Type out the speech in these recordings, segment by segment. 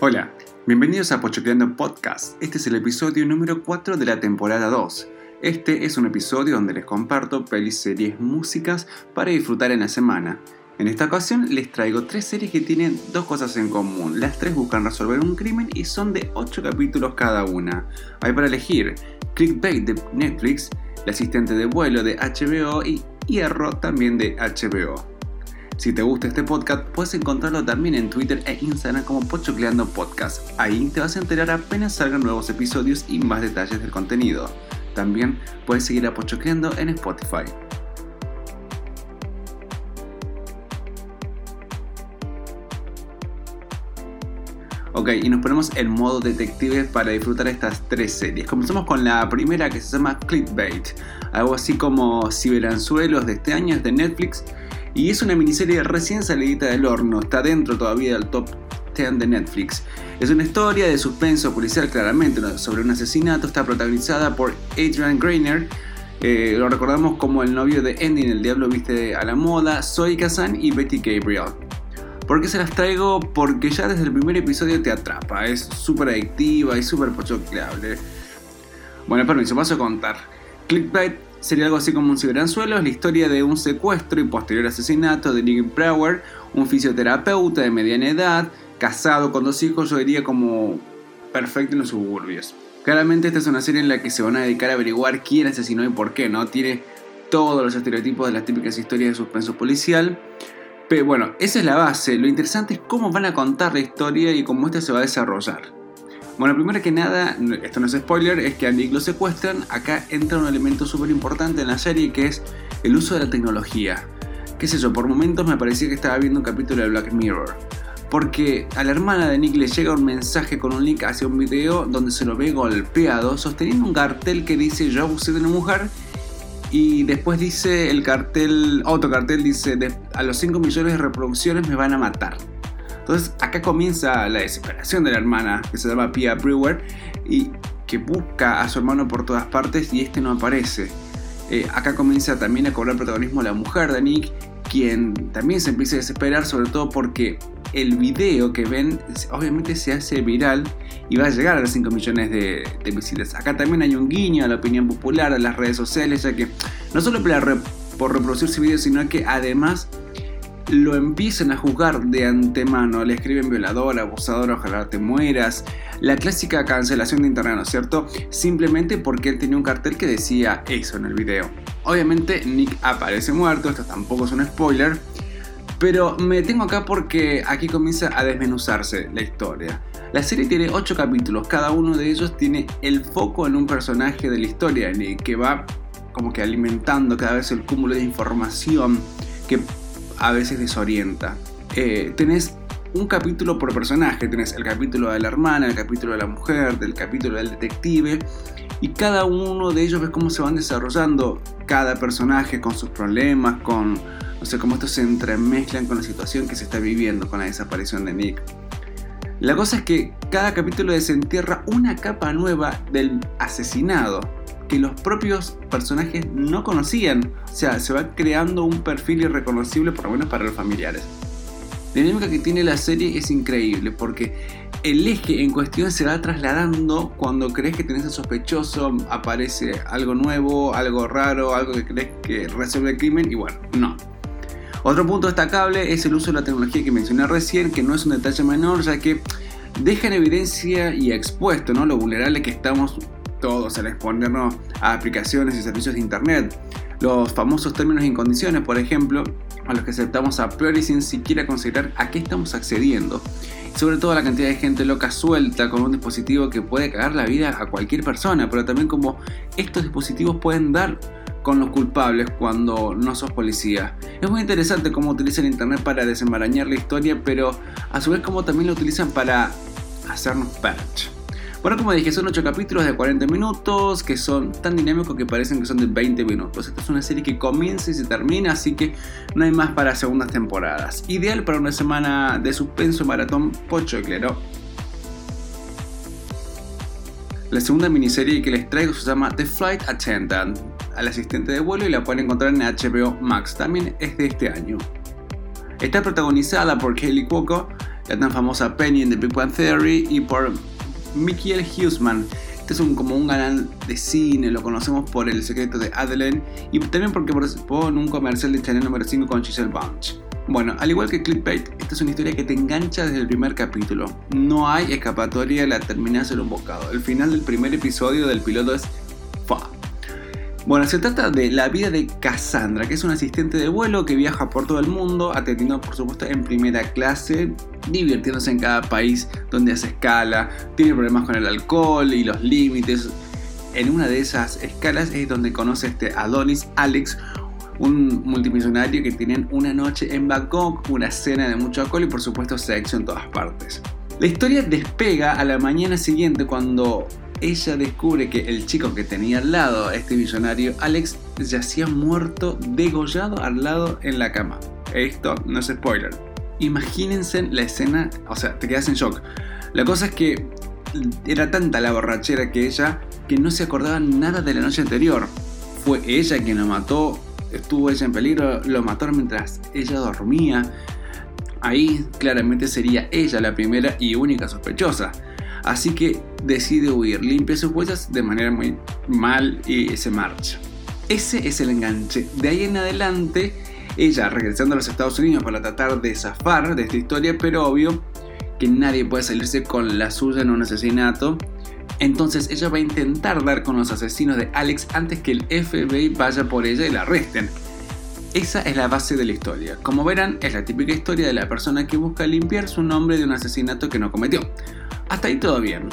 Hola, bienvenidos a Pochocleando Podcast. Este es el episodio número 4 de la temporada 2. Este es un episodio donde les comparto pelis, series, músicas para disfrutar en la semana. En esta ocasión les traigo tres series que tienen dos cosas en común. Las tres buscan resolver un crimen y son de 8 capítulos cada una. Hay para elegir Clickbait de Netflix, El asistente de vuelo de HBO y Hierro también de HBO. Si te gusta este podcast, puedes encontrarlo también en Twitter e Instagram como Pochocleando Podcast. Ahí te vas a enterar apenas salgan nuevos episodios y más detalles del contenido. También puedes seguir a Pochocleando en Spotify. Ok, y nos ponemos en modo detective para disfrutar estas tres series. Comenzamos con la primera que se llama Clickbait, algo así como Ciberanzuelos de este año, es de Netflix y es una miniserie recién salidita del horno, está dentro todavía del top 10 de Netflix. Es una historia de suspenso policial claramente sobre un asesinato, está protagonizada por Adrian Greiner, eh, lo recordamos como el novio de Andy en El Diablo Viste a la Moda, Zoe Kazan y Betty Gabriel. ¿Por qué se las traigo? Porque ya desde el primer episodio te atrapa, es súper adictiva y súper pochocleable. Bueno, permiso, paso a contar. Clickbait Sería algo así como un ciberanzuelo, es la historia de un secuestro y posterior asesinato de Nick Brower, un fisioterapeuta de mediana edad, casado con dos hijos, yo diría como perfecto en los suburbios. Claramente esta es una serie en la que se van a dedicar a averiguar quién asesinó y por qué, ¿no? Tiene todos los estereotipos de las típicas historias de suspenso policial. Pero bueno, esa es la base. Lo interesante es cómo van a contar la historia y cómo esta se va a desarrollar. Bueno, primero que nada, esto no es spoiler, es que a Nick lo secuestran. Acá entra un elemento súper importante en la serie que es el uso de la tecnología. Qué sé yo, por momentos me parecía que estaba viendo un capítulo de Black Mirror. Porque a la hermana de Nick le llega un mensaje con un link hacia un video donde se lo ve golpeado, sosteniendo un cartel que dice yo abusé de una mujer. Y después dice el cartel, otro cartel dice a los 5 millones de reproducciones me van a matar. Entonces acá comienza la desesperación de la hermana, que se llama Pia Brewer, y que busca a su hermano por todas partes y este no aparece. Eh, acá comienza también a cobrar protagonismo la mujer de Nick, quien también se empieza a desesperar, sobre todo porque el video que ven obviamente se hace viral y va a llegar a los 5 millones de, visitas. Acá también hay un guiño a la opinión popular, a las redes sociales, ya que no solo por, por reproducir ese video, sino que además lo empiezan a juzgar de antemano, le escriben violador, abusador, ojalá te mueras, la clásica cancelación de internet, ¿no es cierto? Simplemente porque él tenía un cartel que decía eso en el video. Obviamente Nick aparece muerto, esto tampoco es un spoiler, pero me tengo acá porque aquí comienza a desmenuzarse la historia. La serie tiene 8 capítulos, cada uno de ellos tiene el foco en un personaje de la historia, que va como que alimentando cada vez el cúmulo de información que a veces desorienta. Eh, tenés un capítulo por personaje, tenés el capítulo de la hermana, el capítulo de la mujer, del capítulo del detective, y cada uno de ellos ves cómo se van desarrollando cada personaje con sus problemas, con, no sé, cómo estos se entremezclan con la situación que se está viviendo con la desaparición de Nick. La cosa es que cada capítulo desentierra una capa nueva del asesinado, que los propios personajes no conocían. O sea, se va creando un perfil irreconocible, por lo menos para los familiares. La dinámica que tiene la serie es increíble porque el eje en cuestión se va trasladando cuando crees que tenés el sospechoso, aparece algo nuevo, algo raro, algo que crees que resuelve el crimen y bueno, no. Otro punto destacable es el uso de la tecnología que mencioné recién, que no es un detalle menor, ya que deja en evidencia y expuesto ¿no? lo vulnerable que estamos todos al exponernos a aplicaciones y servicios de Internet. Los famosos términos y condiciones, por ejemplo, a los que aceptamos a priori sin siquiera considerar a qué estamos accediendo. sobre todo la cantidad de gente loca suelta con un dispositivo que puede cagar la vida a cualquier persona, pero también como estos dispositivos pueden dar con los culpables cuando no sos policía. Es muy interesante cómo utilizan Internet para desenmarañar la historia, pero a su vez como también lo utilizan para hacernos patch. Bueno, como dije, son 8 capítulos de 40 minutos que son tan dinámicos que parecen que son de 20 minutos. Esta es una serie que comienza y se termina, así que no hay más para segundas temporadas. Ideal para una semana de suspenso maratón pochoclero. La segunda miniserie que les traigo se llama The Flight Attendant, al asistente de vuelo y la pueden encontrar en HBO Max. También es de este año. Está protagonizada por Kelly Cuoco, la tan famosa Penny en The Big Bang Theory y por Michael Huseman. Este es un, como un canal de cine, lo conocemos por El secreto de Adelaine y también porque participó en un comercial de Chanel número 5 con Giselle Bunch. Bueno, al igual que Clickbait, esta es una historia que te engancha desde el primer capítulo. No hay escapatoria, la terminas en un bocado. El final del primer episodio del piloto es fa. Bueno, se trata de la vida de Cassandra, que es una asistente de vuelo que viaja por todo el mundo, atendiendo por supuesto en primera clase, divirtiéndose en cada país donde hace escala, tiene problemas con el alcohol y los límites. En una de esas escalas es donde conoce este Adonis Alex, un multimillonario que tienen una noche en Bangkok, una cena de mucho alcohol y por supuesto sexo en todas partes. La historia despega a la mañana siguiente cuando ella descubre que el chico que tenía al lado, este millonario Alex, yacía muerto, degollado al lado en la cama. Esto no es spoiler. Imagínense la escena, o sea, te quedas en shock. La cosa es que era tanta la borrachera que ella que no se acordaba nada de la noche anterior. Fue ella quien lo mató estuvo ella en peligro, lo mataron mientras ella dormía. Ahí claramente sería ella la primera y única sospechosa. Así que decide huir, limpia sus huellas de manera muy mal y se marcha. Ese es el enganche. De ahí en adelante, ella regresando a los Estados Unidos para tratar de zafar de esta historia, pero obvio que nadie puede salirse con la suya en un asesinato entonces ella va a intentar dar con los asesinos de Alex antes que el FBI vaya por ella y la arresten. Esa es la base de la historia. Como verán, es la típica historia de la persona que busca limpiar su nombre de un asesinato que no cometió. Hasta ahí todo bien.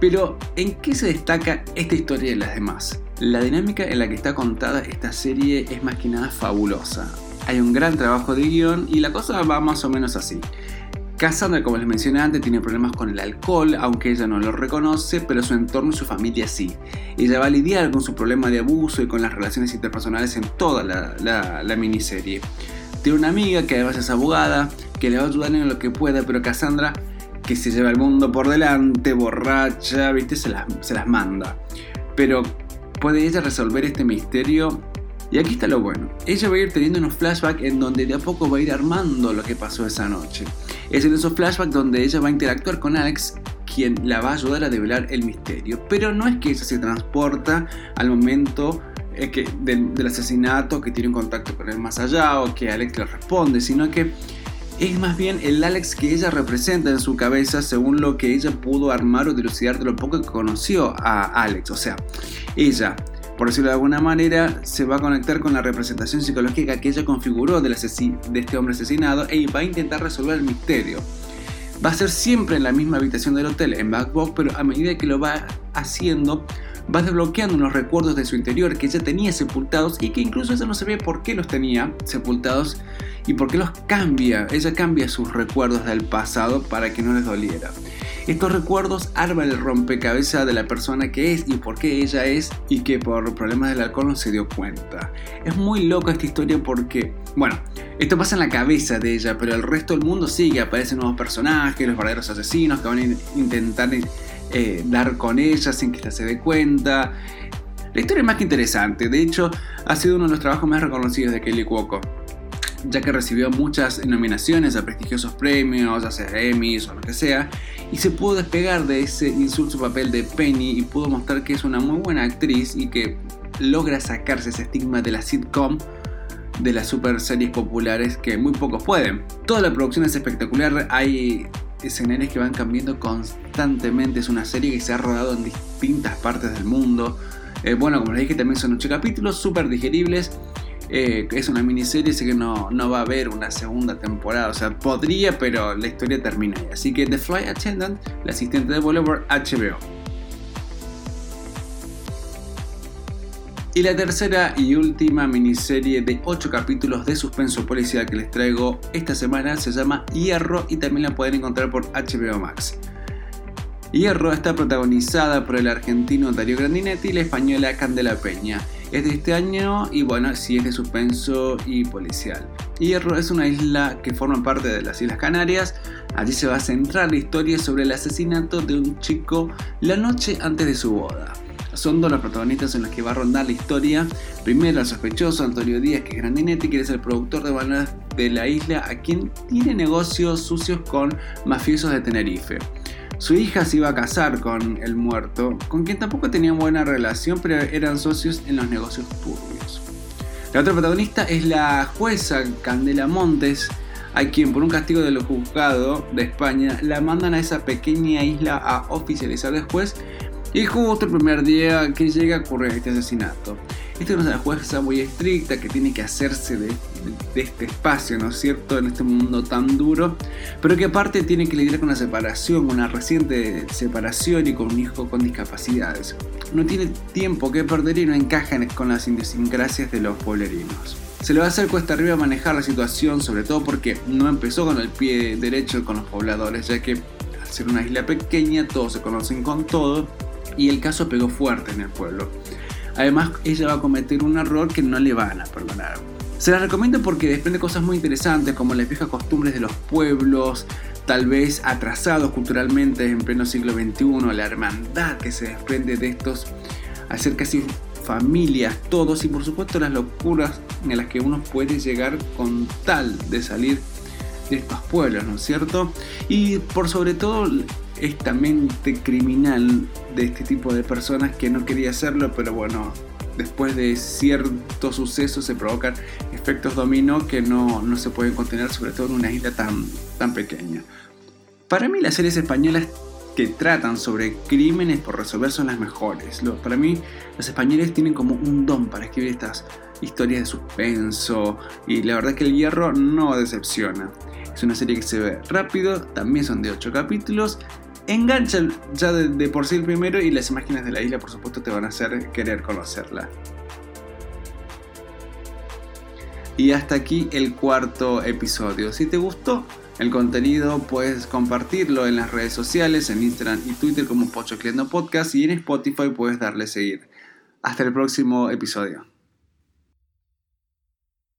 Pero, ¿en qué se destaca esta historia de las demás? La dinámica en la que está contada esta serie es más que nada fabulosa. Hay un gran trabajo de guion y la cosa va más o menos así. Cassandra, como les mencioné antes, tiene problemas con el alcohol, aunque ella no lo reconoce, pero su entorno y su familia sí. Ella va a lidiar con su problema de abuso y con las relaciones interpersonales en toda la, miniserie. Tiene una amiga que además es abogada, que le va a ayudar en lo que pueda, pero Cassandra, que se lleva el mundo por delante, borracha, ¿viste? Se las, se las manda. Pero, ¿puede ella resolver este misterio? Y aquí está lo bueno. Ella va a ir teniendo unos flashbacks en donde de a poco va a ir armando lo que pasó esa noche. Es en esos flashbacks donde ella va a interactuar con Alex, quien la va a ayudar a develar el misterio. Pero no es que ella se transporta al momento eh, del, asesinato, que tiene un contacto con él más allá o que Alex le responde, sino que es más bien el Alex que ella representa en su cabeza según lo que ella pudo armar o dilucidar de lo poco que conoció a Alex. O sea, ella por decirlo de alguna manera, se va a conectar con la representación psicológica que ella configuró de este hombre asesinado e va a intentar resolver el misterio. Va a ser siempre en la misma habitación del hotel, en Backbox, pero a medida que lo va haciendo, va desbloqueando unos recuerdos de su interior que ella tenía sepultados y que incluso ella no sabía por qué los tenía sepultados y por qué los cambia. Ella cambia sus recuerdos del pasado para que no les doliera. Estos recuerdos arman el rompecabezas de la persona que es y por qué ella es y que por problemas del alcohol no se dio cuenta. Es muy loca esta historia porque, bueno, esto pasa en la cabeza de ella, pero el resto del mundo sigue, aparecen nuevos personajes, los verdaderos asesinos que van a intentar eh, dar con ella sin que ella se dé cuenta. La historia es más que interesante, de hecho ha sido uno de los trabajos más reconocidos de Kelly Cuoco ya que recibió muchas nominaciones a prestigiosos premios, ya sea Emmys o lo que sea, y se pudo despegar de ese insulso papel de Penny y pudo mostrar que es una muy buena actriz y que logra sacarse ese estigma de la sitcom de las super series populares que muy pocos pueden. Toda la producción es espectacular, hay escenarios que van cambiando constantemente, es una serie que se ha rodado en distintas partes del mundo. Eh, bueno, como les dije, también son 8 capítulos súper digeribles eh, es una miniserie, así que no, no va a haber una segunda temporada. O sea, podría, pero la historia termina ahí. Así que The Fly Attendant, la asistente de vuelo HBO. Y la tercera y última miniserie de 8 capítulos de suspenso policial que les traigo esta semana se llama Hierro y también la pueden encontrar por HBO Max. Hierro está protagonizada por el argentino Darío Grandinetti y la española Candela Peña es de este año y bueno, sí es de suspenso y policial. Hierro es una isla que forma parte de las Islas Canarias. Allí se va a centrar la historia sobre el asesinato de un chico la noche antes de su boda. Son dos los protagonistas en los que va a rondar la historia. Primero el sospechoso Antonio Díaz, que es Grandinetti, quiere ser productor de de la isla a quien tiene negocios sucios con mafiosos de Tenerife. Su hija se iba a casar con el muerto, con quien tampoco tenían buena relación, pero eran socios en los negocios turbios. La otra protagonista es la jueza Candela Montes, a quien por un castigo del juzgado de España la mandan a esa pequeña isla a oficializar después y justo el primer día que llega ocurre este asesinato. Esta es una jueza muy estricta que tiene que hacerse de, este espacio, ¿no es cierto?, en este mundo tan duro, pero que aparte tiene que lidiar con una separación, una reciente separación y con un hijo con discapacidades. No tiene tiempo que perder y no encaja con las idiosincrasias de los pueblerinos. Se le va a hacer cuesta arriba manejar la situación, sobre todo porque no empezó con el pie derecho con los pobladores, ya que al ser una isla pequeña todos se conocen con todo y el caso pegó fuerte en el pueblo. Además, ella va a cometer un error que no le van a perdonar. Se la recomiendo porque desprende cosas muy interesantes como las viejas costumbres de los pueblos, tal vez atrasados culturalmente en pleno siglo XXI, la hermandad que se desprende de estos, hacer casi familias, todos y por supuesto las locuras en las que uno puede llegar con tal de salir de estos pueblos, ¿no es cierto? Y por sobre todo esta mente criminal de este tipo de personas que no quería hacerlo, pero bueno, después de ciertos sucesos se provocan efectos dominó que no, no se pueden contener, sobre todo en una isla tan, tan pequeña. Para mí las series españolas que tratan sobre crímenes por resolver son las mejores. Para mí los españoles tienen como un don para escribir estas historias de suspenso y la verdad que el hierro no decepciona. Es una serie que se ve rápido, también son de 8 capítulos engancha ya de, por sí el primero y las imágenes de la isla por supuesto te van a hacer querer conocerla. Y hasta aquí el cuarto episodio. Si te gustó el contenido puedes compartirlo en las redes sociales, en Instagram y Twitter como Pochocleando Podcast y en Spotify puedes darle seguir. Hasta el próximo episodio.